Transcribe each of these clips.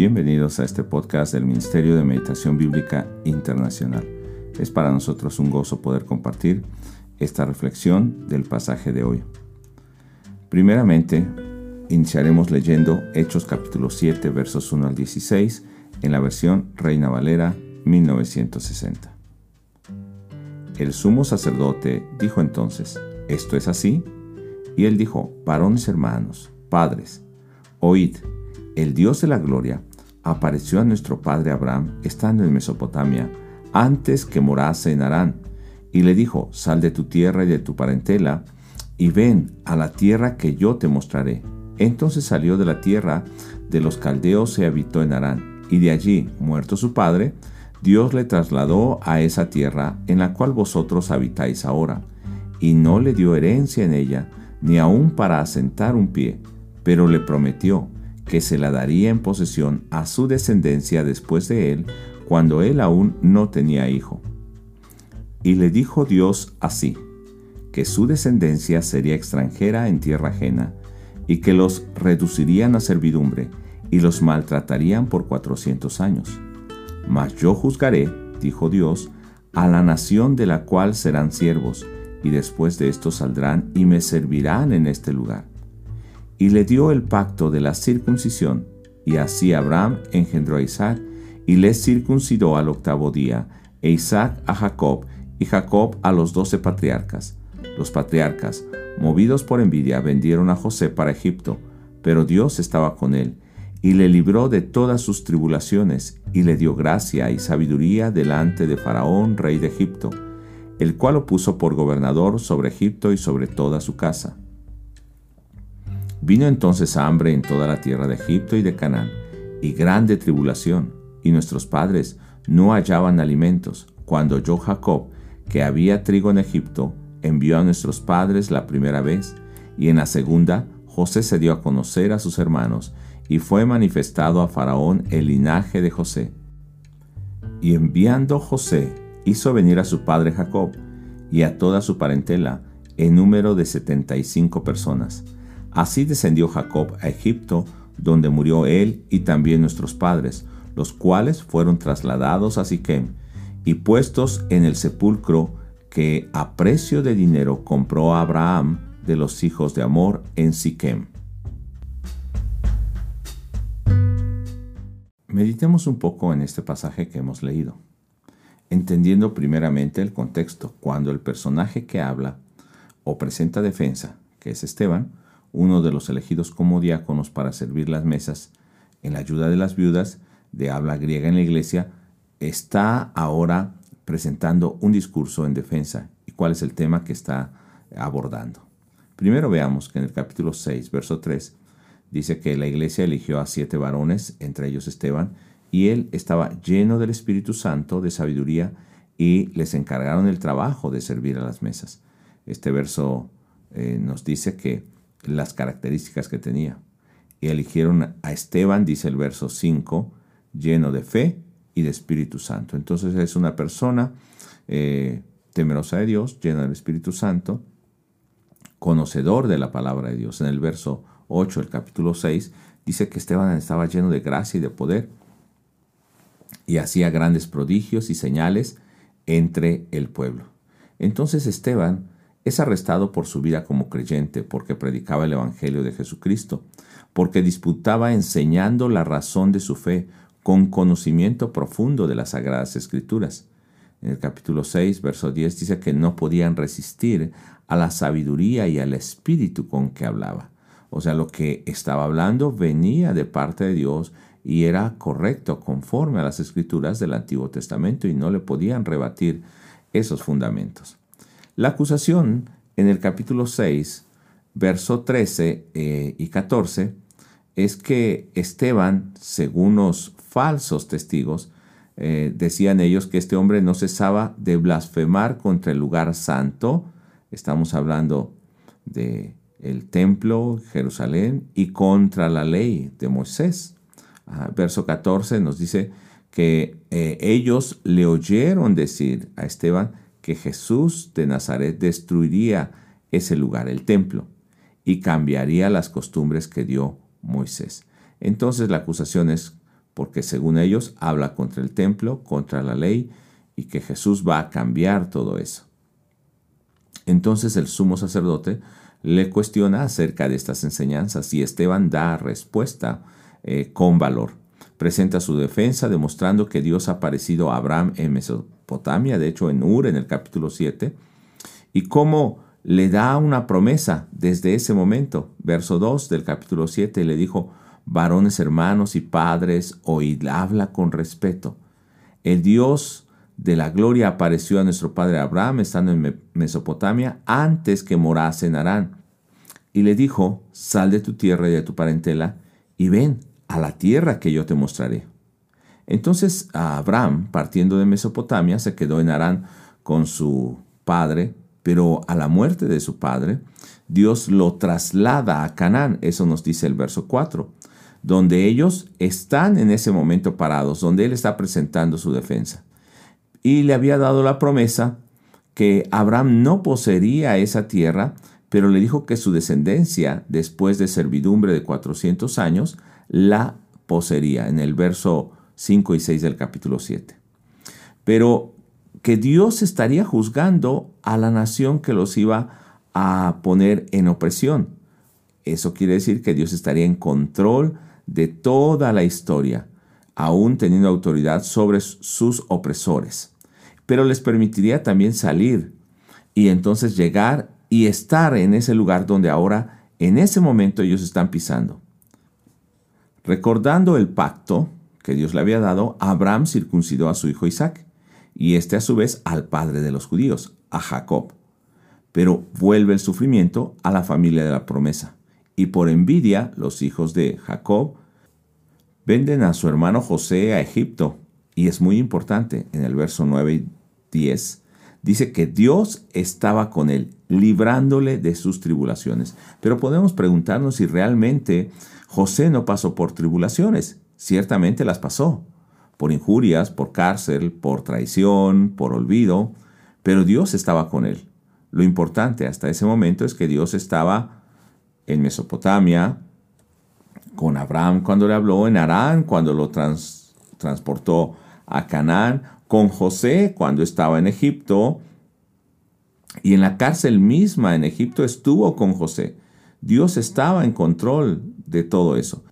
Bienvenidos a este podcast del Ministerio de Meditación Bíblica Internacional. Es para nosotros un gozo poder compartir esta reflexión del pasaje de hoy. Primeramente, iniciaremos leyendo Hechos capítulo 7 versos 1 al 16 en la versión Reina Valera 1960. El sumo sacerdote dijo entonces, ¿esto es así? Y él dijo, varones hermanos, padres, oíd, el Dios de la gloria apareció a nuestro padre Abraham estando en Mesopotamia, antes que morase en Harán, y le dijo, sal de tu tierra y de tu parentela, y ven a la tierra que yo te mostraré. Entonces salió de la tierra de los caldeos y habitó en Harán, y de allí, muerto su padre, Dios le trasladó a esa tierra en la cual vosotros habitáis ahora, y no le dio herencia en ella, ni aun para asentar un pie, pero le prometió que se la daría en posesión a su descendencia después de él, cuando él aún no tenía hijo. Y le dijo Dios así, que su descendencia sería extranjera en tierra ajena, y que los reducirían a servidumbre, y los maltratarían por cuatrocientos años. Mas yo juzgaré, dijo Dios, a la nación de la cual serán siervos, y después de esto saldrán y me servirán en este lugar y le dio el pacto de la circuncisión, y así Abraham engendró a Isaac, y le circuncidó al octavo día, e Isaac a Jacob, y Jacob a los doce patriarcas. Los patriarcas, movidos por envidia, vendieron a José para Egipto, pero Dios estaba con él, y le libró de todas sus tribulaciones, y le dio gracia y sabiduría delante de Faraón, rey de Egipto, el cual lo puso por gobernador sobre Egipto y sobre toda su casa. Vino entonces hambre en toda la tierra de Egipto y de Canaán, y grande tribulación, y nuestros padres no hallaban alimentos, cuando yo Jacob, que había trigo en Egipto, envió a nuestros padres la primera vez, y en la segunda José se dio a conocer a sus hermanos, y fue manifestado a Faraón el linaje de José. Y enviando José, hizo venir a su padre Jacob, y a toda su parentela, en número de setenta y cinco personas, Así descendió Jacob a Egipto, donde murió él y también nuestros padres, los cuales fueron trasladados a Siquem y puestos en el sepulcro que a precio de dinero compró Abraham de los hijos de Amor en Siquem. Meditemos un poco en este pasaje que hemos leído, entendiendo primeramente el contexto, cuando el personaje que habla o presenta defensa, que es Esteban, uno de los elegidos como diáconos para servir las mesas en la ayuda de las viudas de habla griega en la iglesia, está ahora presentando un discurso en defensa. ¿Y cuál es el tema que está abordando? Primero veamos que en el capítulo 6, verso 3, dice que la iglesia eligió a siete varones, entre ellos Esteban, y él estaba lleno del Espíritu Santo, de sabiduría, y les encargaron el trabajo de servir a las mesas. Este verso eh, nos dice que las características que tenía. Y eligieron a Esteban, dice el verso 5, lleno de fe y de Espíritu Santo. Entonces es una persona eh, temerosa de Dios, llena del Espíritu Santo, conocedor de la palabra de Dios. En el verso 8, el capítulo 6, dice que Esteban estaba lleno de gracia y de poder y hacía grandes prodigios y señales entre el pueblo. Entonces Esteban es arrestado por su vida como creyente, porque predicaba el Evangelio de Jesucristo, porque disputaba enseñando la razón de su fe con conocimiento profundo de las Sagradas Escrituras. En el capítulo 6, verso 10 dice que no podían resistir a la sabiduría y al espíritu con que hablaba. O sea, lo que estaba hablando venía de parte de Dios y era correcto conforme a las escrituras del Antiguo Testamento y no le podían rebatir esos fundamentos. La acusación en el capítulo 6, verso 13 eh, y 14, es que Esteban, según los falsos testigos, eh, decían ellos que este hombre no cesaba de blasfemar contra el lugar santo, estamos hablando de el templo, Jerusalén, y contra la ley de Moisés. verso 14 nos dice que eh, ellos le oyeron decir a Esteban que Jesús de Nazaret destruiría ese lugar, el templo, y cambiaría las costumbres que dio Moisés. Entonces la acusación es porque según ellos habla contra el templo, contra la ley, y que Jesús va a cambiar todo eso. Entonces el sumo sacerdote le cuestiona acerca de estas enseñanzas y Esteban da respuesta eh, con valor. Presenta su defensa demostrando que Dios ha aparecido a Abraham en Mesopotamia, de hecho en Ur en el capítulo 7, y cómo le da una promesa desde ese momento. Verso 2 del capítulo 7 le dijo, varones hermanos y padres, oíd, habla con respeto. El Dios de la gloria apareció a nuestro padre Abraham estando en Mesopotamia antes que morase en Harán. Y le dijo, sal de tu tierra y de tu parentela y ven a la tierra que yo te mostraré. Entonces Abraham, partiendo de Mesopotamia, se quedó en Harán con su padre, pero a la muerte de su padre, Dios lo traslada a Canaán, eso nos dice el verso 4, donde ellos están en ese momento parados, donde Él está presentando su defensa. Y le había dado la promesa que Abraham no poseería esa tierra, pero le dijo que su descendencia, después de servidumbre de 400 años, la poseería, en el verso 5 y 6 del capítulo 7. Pero que Dios estaría juzgando a la nación que los iba a poner en opresión. Eso quiere decir que Dios estaría en control de toda la historia aún teniendo autoridad sobre sus opresores. Pero les permitiría también salir y entonces llegar y estar en ese lugar donde ahora, en ese momento, ellos están pisando. Recordando el pacto que Dios le había dado, Abraham circuncidó a su hijo Isaac, y este a su vez al padre de los judíos, a Jacob. Pero vuelve el sufrimiento a la familia de la promesa, y por envidia los hijos de Jacob Venden a su hermano José a Egipto. Y es muy importante, en el verso 9 y 10, dice que Dios estaba con él, librándole de sus tribulaciones. Pero podemos preguntarnos si realmente José no pasó por tribulaciones. Ciertamente las pasó, por injurias, por cárcel, por traición, por olvido, pero Dios estaba con él. Lo importante hasta ese momento es que Dios estaba en Mesopotamia, con Abraham cuando le habló, en Arán cuando lo transportó a Canaán, con José cuando estaba en Egipto, y en la cárcel misma en Egipto estuvo con José. Dios estaba en control de todo eso.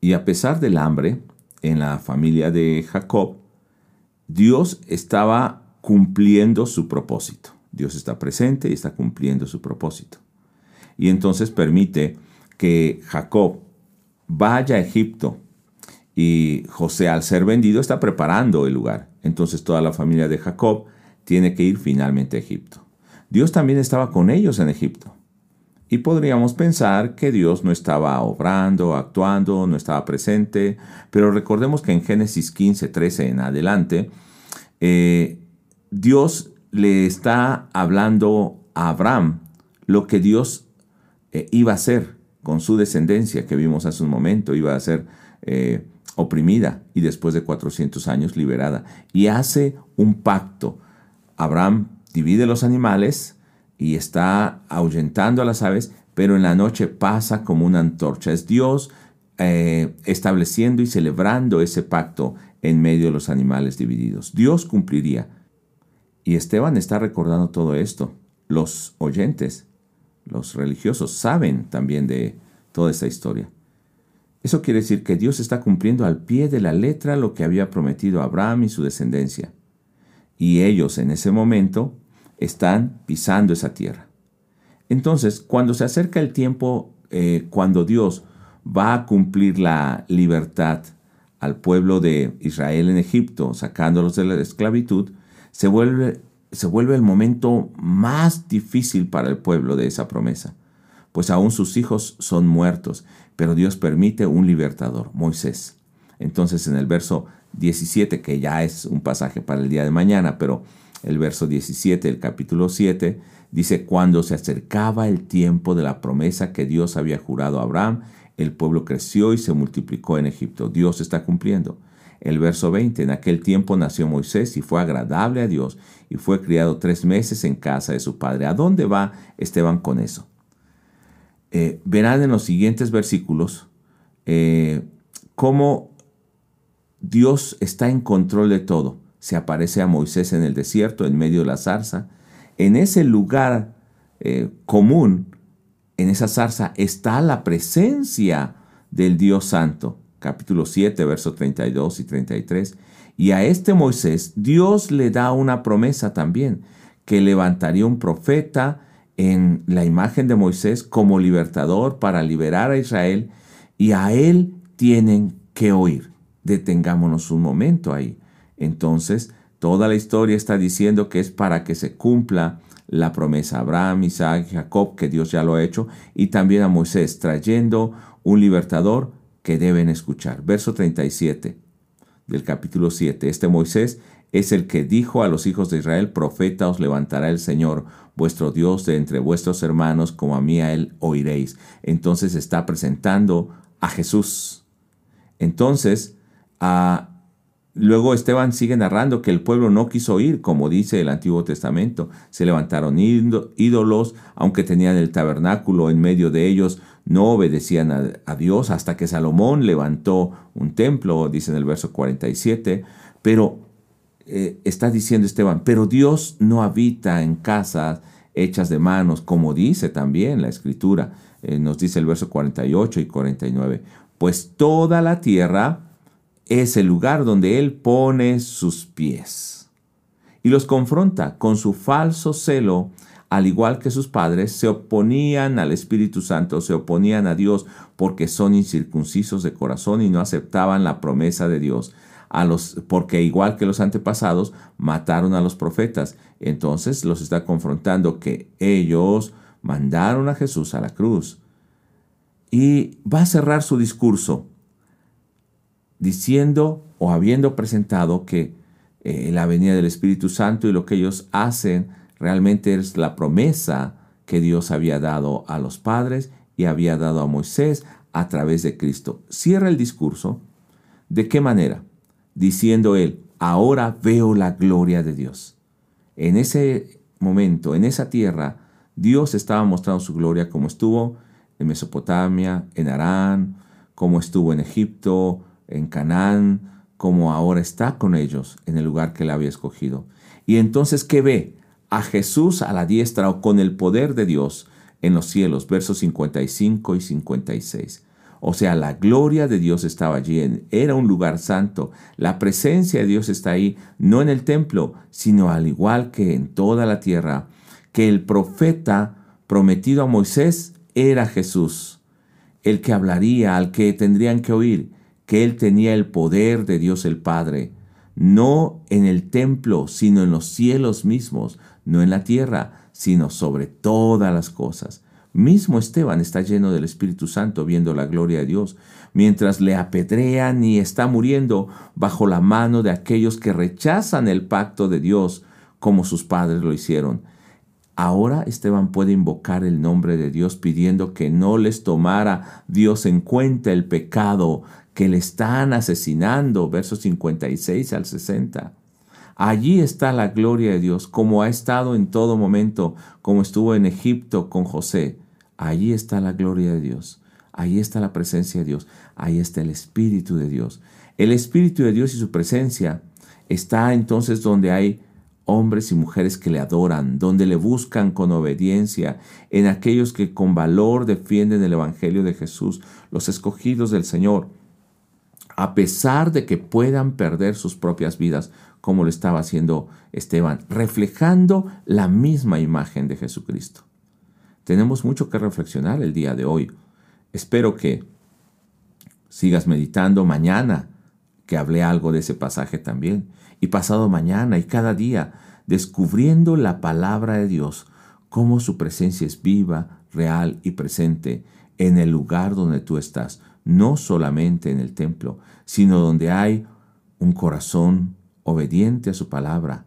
Y a pesar del hambre en la familia de Jacob, Dios estaba cumpliendo su propósito. Dios está presente y está cumpliendo su propósito. Y entonces permite que Jacob vaya a Egipto. Y José al ser vendido está preparando el lugar. Entonces toda la familia de Jacob tiene que ir finalmente a Egipto. Dios también estaba con ellos en Egipto. Y podríamos pensar que Dios no estaba obrando, actuando, no estaba presente, pero recordemos que en Génesis 15, 13 en adelante, eh, Dios le está hablando a Abraham lo que Dios eh, iba a hacer con su descendencia que vimos hace un momento, iba a ser eh, oprimida y después de 400 años liberada. Y hace un pacto. Abraham divide los animales y está ahuyentando a las aves, pero en la noche pasa como una antorcha. Es Dios eh, estableciendo y celebrando ese pacto en medio de los animales divididos. Dios cumpliría. Y Esteban está recordando todo esto. Los oyentes los religiosos saben también de toda esta historia. Eso quiere decir que Dios está cumpliendo al pie de la letra lo que había prometido a Abraham y su descendencia. Y ellos en ese momento están pisando esa tierra. Entonces, cuando se acerca el tiempo, eh, cuando Dios va a cumplir la libertad al pueblo de Israel en Egipto, sacándolos de la esclavitud, se vuelve se vuelve el momento más difícil para el pueblo de esa promesa, pues aún sus hijos son muertos, pero Dios permite un libertador, Moisés. Entonces en el verso 17, que ya es un pasaje para el día de mañana, pero el verso 17 del capítulo 7 dice, cuando se acercaba el tiempo de la promesa que Dios había jurado a Abraham, el pueblo creció y se multiplicó en Egipto. Dios está cumpliendo. El verso 20, en aquel tiempo nació Moisés y fue agradable a Dios y fue criado tres meses en casa de su padre. ¿A dónde va Esteban con eso? Eh, verán en los siguientes versículos eh, cómo Dios está en control de todo. Se aparece a Moisés en el desierto, en medio de la zarza. En ese lugar eh, común, en esa zarza, está la presencia del Dios Santo. Capítulo 7, versos 32 y 33. Y a este Moisés Dios le da una promesa también, que levantaría un profeta en la imagen de Moisés como libertador para liberar a Israel y a él tienen que oír. Detengámonos un momento ahí. Entonces, toda la historia está diciendo que es para que se cumpla la promesa a Abraham, Isaac, Jacob, que Dios ya lo ha hecho, y también a Moisés, trayendo un libertador que deben escuchar. Verso 37 del capítulo 7. Este Moisés es el que dijo a los hijos de Israel, profeta os levantará el Señor, vuestro Dios, de entre vuestros hermanos, como a mí a él oiréis. Entonces está presentando a Jesús. Entonces, a, luego Esteban sigue narrando que el pueblo no quiso oír, como dice el Antiguo Testamento. Se levantaron ídolos, aunque tenían el tabernáculo en medio de ellos, no obedecían a, Dios hasta que Salomón levantó un templo, dice en el verso 47, pero eh, está diciendo Esteban, pero Dios no habita en casas hechas de manos, como dice también la escritura, eh, nos dice el verso 48 y 49, pues toda la tierra es el lugar donde Él pone sus pies. Y los confronta con su falso celo al igual que sus padres, se oponían al Espíritu Santo, se oponían a Dios porque son incircuncisos de corazón y no aceptaban la promesa de Dios. A los, porque igual que los antepasados, mataron a los profetas. Entonces los está confrontando que ellos mandaron a Jesús a la cruz. Y va a cerrar su discurso diciendo o habiendo presentado que eh, la venida del Espíritu Santo y lo que ellos hacen Realmente es la promesa que Dios había dado a los padres y había dado a Moisés a través de Cristo. Cierra el discurso. ¿De qué manera? Diciendo él, ahora veo la gloria de Dios. En ese momento, en esa tierra, Dios estaba mostrando su gloria como estuvo en Mesopotamia, en Arán, como estuvo en Egipto, en Canaán, como ahora está con ellos en el lugar que él había escogido. Y entonces, ¿qué ve? a Jesús a la diestra o con el poder de Dios en los cielos, versos 55 y 56. O sea, la gloria de Dios estaba allí, era un lugar santo. La presencia de Dios está ahí, no en el templo, sino al igual que en toda la tierra, que el profeta prometido a Moisés era Jesús, el que hablaría, al que tendrían que oír, que él tenía el poder de Dios el Padre, no en el templo, sino en los cielos mismos, no en la tierra, sino sobre todas las cosas. Mismo Esteban está lleno del Espíritu Santo viendo la gloria de Dios, mientras le apedrean y está muriendo bajo la mano de aquellos que rechazan el pacto de Dios como sus padres lo hicieron. Ahora Esteban puede invocar el nombre de Dios pidiendo que no les tomara Dios en cuenta el pecado que le están asesinando, versos 56 al 60. Allí está la gloria de Dios, como ha estado en todo momento, como estuvo en Egipto con José. Allí está la gloria de Dios. Allí está la presencia de Dios. Ahí está el Espíritu de Dios. El Espíritu de Dios y su presencia está entonces donde hay hombres y mujeres que le adoran, donde le buscan con obediencia, en aquellos que con valor defienden el Evangelio de Jesús, los escogidos del Señor, a pesar de que puedan perder sus propias vidas, como lo estaba haciendo Esteban, reflejando la misma imagen de Jesucristo. Tenemos mucho que reflexionar el día de hoy. Espero que sigas meditando mañana, que hablé algo de ese pasaje también, y pasado mañana y cada día, descubriendo la palabra de Dios, cómo su presencia es viva, real y presente en el lugar donde tú estás, no solamente en el templo, sino donde hay un corazón obediente a su palabra,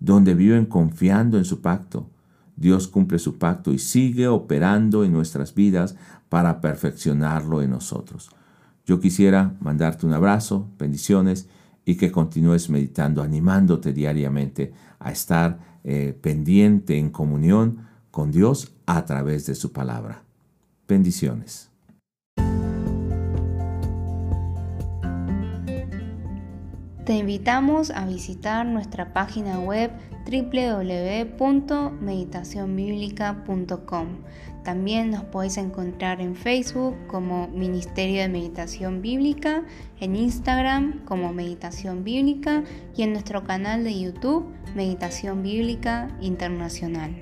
donde viven confiando en su pacto. Dios cumple su pacto y sigue operando en nuestras vidas para perfeccionarlo en nosotros. Yo quisiera mandarte un abrazo, bendiciones y que continúes meditando, animándote diariamente a estar eh, pendiente en comunión con Dios a través de su palabra. Bendiciones. Te invitamos a visitar nuestra página web www.meditacionbiblica.com. También nos puedes encontrar en Facebook como Ministerio de Meditación Bíblica, en Instagram como Meditación Bíblica y en nuestro canal de YouTube Meditación Bíblica Internacional.